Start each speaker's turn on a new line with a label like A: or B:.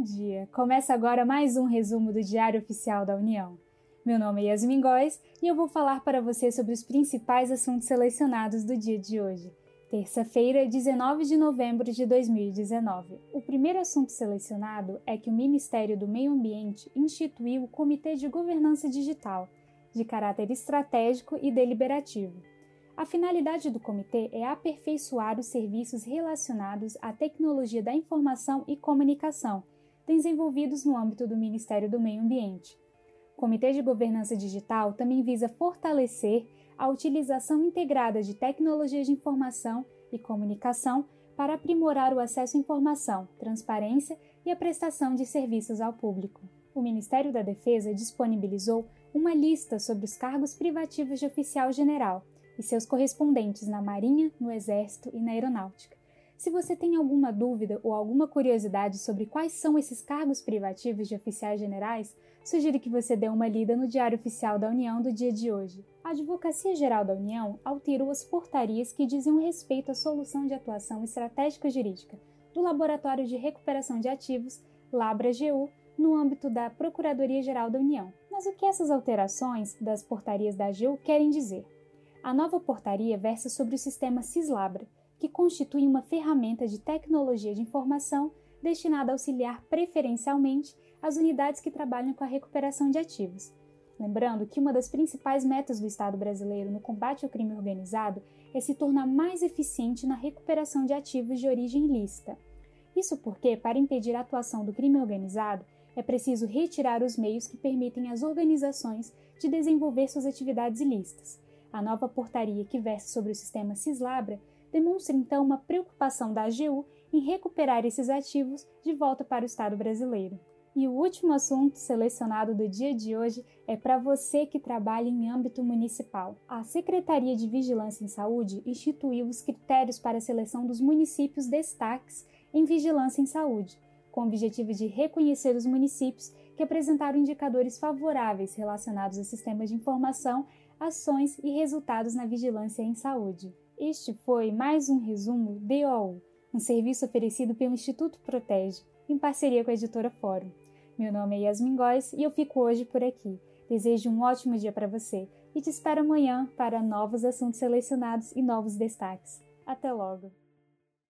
A: Bom dia! Começa agora mais um resumo do Diário Oficial da União. Meu nome é Yasmin Góes e eu vou falar para você sobre os principais assuntos selecionados do dia de hoje, terça-feira, 19 de novembro de 2019. O primeiro assunto selecionado é que o Ministério do Meio Ambiente instituiu o Comitê de Governança Digital, de caráter estratégico e deliberativo. A finalidade do comitê é aperfeiçoar os serviços relacionados à tecnologia da informação e comunicação, desenvolvidos no âmbito do Ministério do Meio Ambiente. O Comitê de Governança Digital também visa fortalecer a utilização integrada de tecnologias de informação e comunicação para aprimorar o acesso à informação, transparência e a prestação de serviços ao público. O Ministério da Defesa disponibilizou uma lista sobre os cargos privativos de oficial general e seus correspondentes na Marinha, no Exército e na Aeronáutica. Se você tem alguma dúvida ou alguma curiosidade sobre quais são esses cargos privativos de oficiais generais, sugiro que você dê uma lida no Diário Oficial da União do dia de hoje. A Advocacia Geral da União alterou as portarias que diziam respeito à solução de atuação estratégica jurídica do Laboratório de Recuperação de Ativos, LABRA-GU, no âmbito da Procuradoria-Geral da União. Mas o que essas alterações das portarias da AGU querem dizer? A nova portaria versa sobre o sistema CISLABRA, que constitui uma ferramenta de tecnologia de informação destinada a auxiliar preferencialmente as unidades que trabalham com a recuperação de ativos. Lembrando que uma das principais metas do Estado brasileiro no combate ao crime organizado é se tornar mais eficiente na recuperação de ativos de origem ilícita. Isso porque, para impedir a atuação do crime organizado, é preciso retirar os meios que permitem às organizações de desenvolver suas atividades ilícitas. A nova portaria que versa sobre o sistema Cislabra demonstra então uma preocupação da AGU em recuperar esses ativos de volta para o Estado brasileiro. E o último assunto selecionado do dia de hoje é para você que trabalha em âmbito municipal. A Secretaria de Vigilância em Saúde instituiu os critérios para a seleção dos municípios destaques em vigilância em saúde, com o objetivo de reconhecer os municípios que apresentaram indicadores favoráveis relacionados a sistemas de informação, ações e resultados na vigilância em saúde. Este foi mais um resumo DOU, um serviço oferecido pelo Instituto Protege, em parceria com a editora Fórum. Meu nome é Yasmin Góes e eu fico hoje por aqui. Desejo um ótimo dia para você e te espero amanhã para novos assuntos selecionados e novos destaques. Até logo!